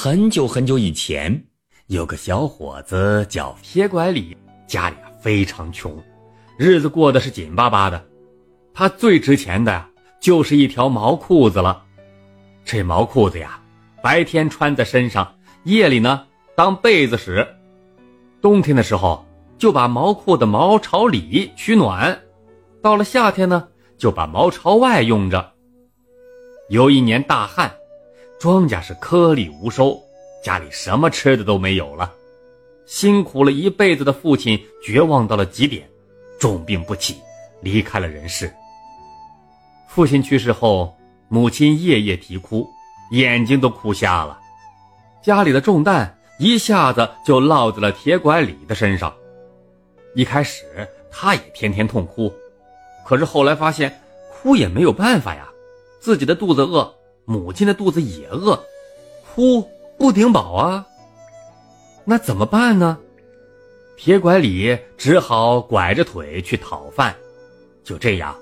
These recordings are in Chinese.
很久很久以前，有个小伙子叫铁拐李，家里非常穷，日子过得是紧巴巴的。他最值钱的呀，就是一条毛裤子了。这毛裤子呀，白天穿在身上，夜里呢当被子使。冬天的时候，就把毛裤的毛朝里取暖；到了夏天呢，就把毛朝外用着。有一年大旱。庄稼是颗粒无收，家里什么吃的都没有了。辛苦了一辈子的父亲绝望到了极点，重病不起，离开了人世。父亲去世后，母亲夜夜啼哭，眼睛都哭瞎了。家里的重担一下子就落在了铁拐李的身上。一开始他也天天痛哭，可是后来发现哭也没有办法呀，自己的肚子饿。母亲的肚子也饿，哭不顶饱啊。那怎么办呢？铁拐李只好拐着腿去讨饭。就这样，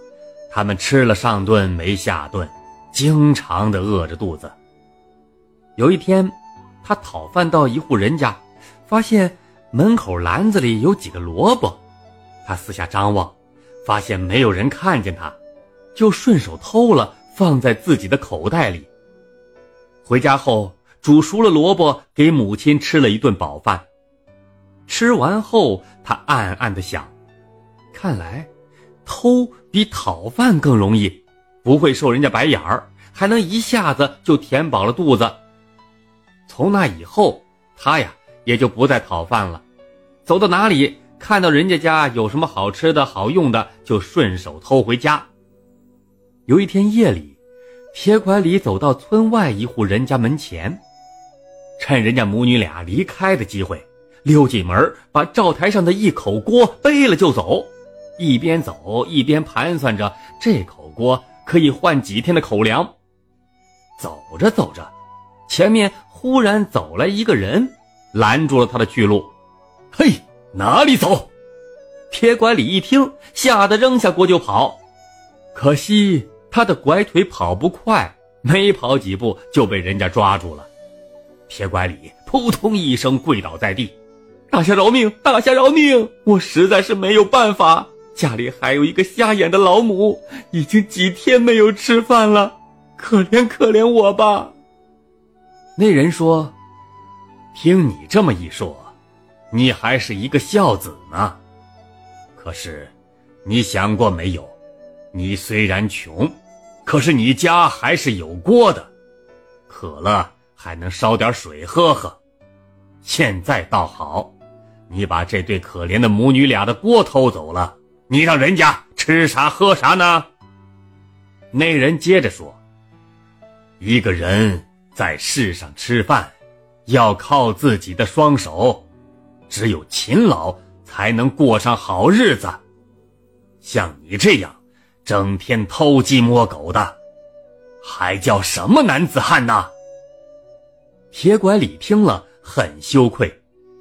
他们吃了上顿没下顿，经常的饿着肚子。有一天，他讨饭到一户人家，发现门口篮子里有几个萝卜。他四下张望，发现没有人看见他，就顺手偷了。放在自己的口袋里。回家后，煮熟了萝卜，给母亲吃了一顿饱饭。吃完后，他暗暗的想：看来，偷比讨饭更容易，不会受人家白眼儿，还能一下子就填饱了肚子。从那以后，他呀也就不再讨饭了，走到哪里看到人家家有什么好吃的好用的，就顺手偷回家。有一天夜里，铁拐李走到村外一户人家门前，趁人家母女俩离开的机会，溜进门，把灶台上的一口锅背了就走。一边走一边盘算着这口锅可以换几天的口粮。走着走着，前面忽然走来一个人，拦住了他的去路。嘿，哪里走？铁拐李一听，吓得扔下锅就跑。可惜。他的拐腿跑不快，没跑几步就被人家抓住了。铁拐李扑通一声跪倒在地：“大侠饶命！大侠饶命！我实在是没有办法，家里还有一个瞎眼的老母，已经几天没有吃饭了，可怜可怜我吧。”那人说：“听你这么一说，你还是一个孝子呢。可是，你想过没有？你虽然穷。”可是你家还是有锅的，渴了还能烧点水喝喝。现在倒好，你把这对可怜的母女俩的锅偷走了，你让人家吃啥喝啥呢？那人接着说：“一个人在世上吃饭，要靠自己的双手，只有勤劳才能过上好日子。像你这样。”整天偷鸡摸狗的，还叫什么男子汉呢？铁拐李听了很羞愧，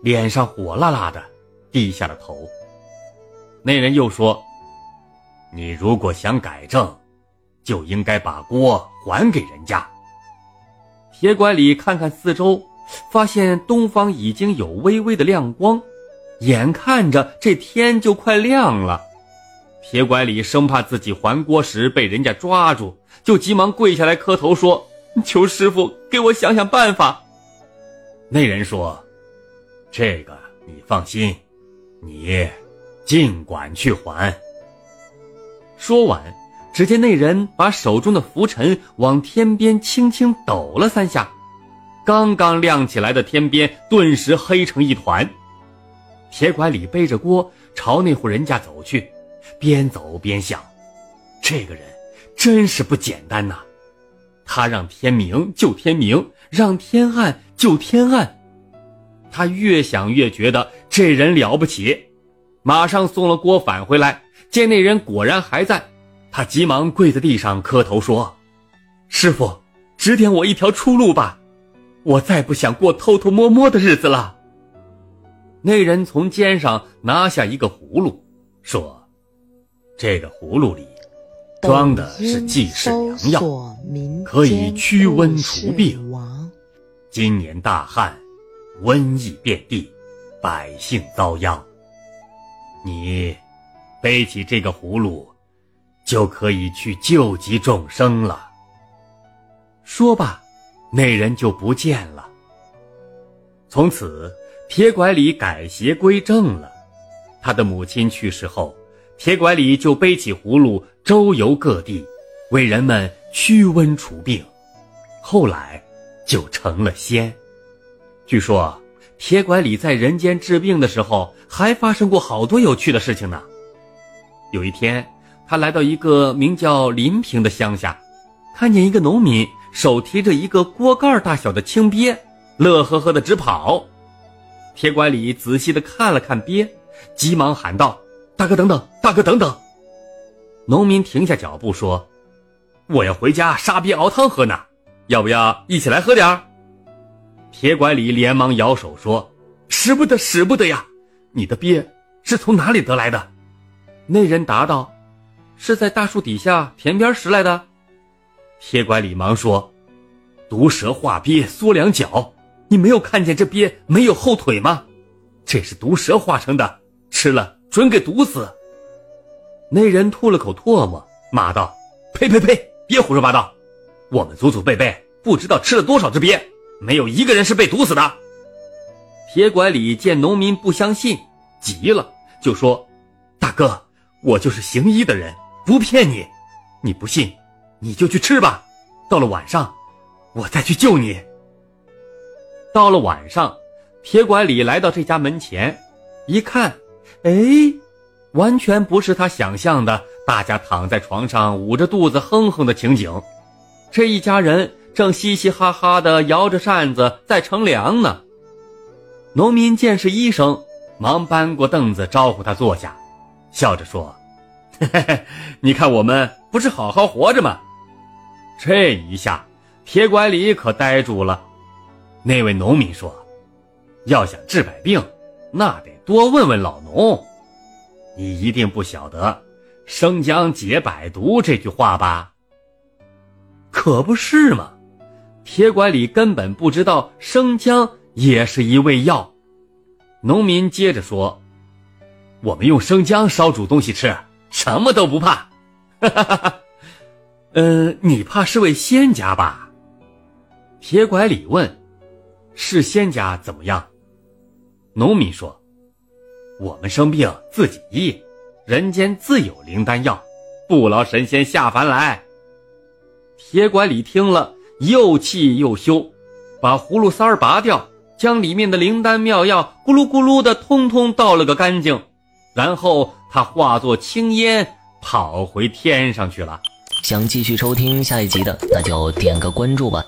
脸上火辣辣的，低下了头。那人又说：“你如果想改正，就应该把锅还给人家。”铁拐李看看四周，发现东方已经有微微的亮光，眼看着这天就快亮了。铁拐李生怕自己还锅时被人家抓住，就急忙跪下来磕头说：“求师傅给我想想办法。”那人说：“这个你放心，你尽管去还。”说完，只见那人把手中的拂尘往天边轻轻抖了三下，刚刚亮起来的天边顿时黑成一团。铁拐李背着锅朝那户人家走去。边走边想，这个人真是不简单呐！他让天明就天明，让天暗就天暗。他越想越觉得这人了不起，马上送了锅返回来，见那人果然还在，他急忙跪在地上磕头说：“师傅，指点我一条出路吧，我再不想过偷偷摸摸的日子了。”那人从肩上拿下一个葫芦，说。这个葫芦里装的是济世良药，可以驱瘟除病。今年大旱，瘟疫遍地，百姓遭殃。你背起这个葫芦，就可以去救济众生了。”说罢，那人就不见了。从此，铁拐李改邪归正了。他的母亲去世后，铁拐李就背起葫芦周游各地，为人们驱瘟除病。后来，就成了仙。据说，铁拐李在人间治病的时候，还发生过好多有趣的事情呢。有一天，他来到一个名叫临平的乡下，看见一个农民手提着一个锅盖大小的青鳖，乐呵呵的直跑。铁拐李仔细的看了看鳖。急忙喊道：“大哥，等等！大哥，等等！”农民停下脚步说：“我要回家杀鳖熬汤喝呢，要不要一起来喝点儿？”铁拐李连忙摇手说：“使不得，使不得呀！你的鳖是从哪里得来的？”那人答道：“是在大树底下田边拾来的。”铁拐李忙说：“毒蛇化鳖缩两脚，你没有看见这鳖没有后腿吗？这是毒蛇化成的。”吃了准给毒死。那人吐了口唾沫，骂道：“呸呸呸！别胡说八道！我们祖祖辈辈不知道吃了多少只鳖，没有一个人是被毒死的。”铁拐李见农民不相信，急了，就说：“大哥，我就是行医的人，不骗你。你不信，你就去吃吧。到了晚上，我再去救你。”到了晚上，铁拐李来到这家门前，一看。哎，完全不是他想象的，大家躺在床上捂着肚子哼哼的情景。这一家人正嘻嘻哈哈的摇着扇子在乘凉呢。农民见是医生，忙搬过凳子招呼他坐下，笑着说：“嘿嘿嘿，你看我们不是好好活着吗？”这一下，铁拐李可呆住了。那位农民说：“要想治百病，那得……”多问问老农，你一定不晓得“生姜解百毒”这句话吧？可不是嘛！铁拐李根本不知道生姜也是一味药。农民接着说：“我们用生姜烧煮东西吃，什么都不怕。”哈哈哈哈嗯，你怕是位仙家吧？铁拐李问：“是仙家怎么样？”农民说。我们生病自己医，人间自有灵丹药，不劳神仙下凡来。铁拐李听了，又气又羞，把葫芦塞儿拔掉，将里面的灵丹妙药咕噜咕噜的通通倒了个干净，然后他化作青烟跑回天上去了。想继续收听下一集的，那就点个关注吧。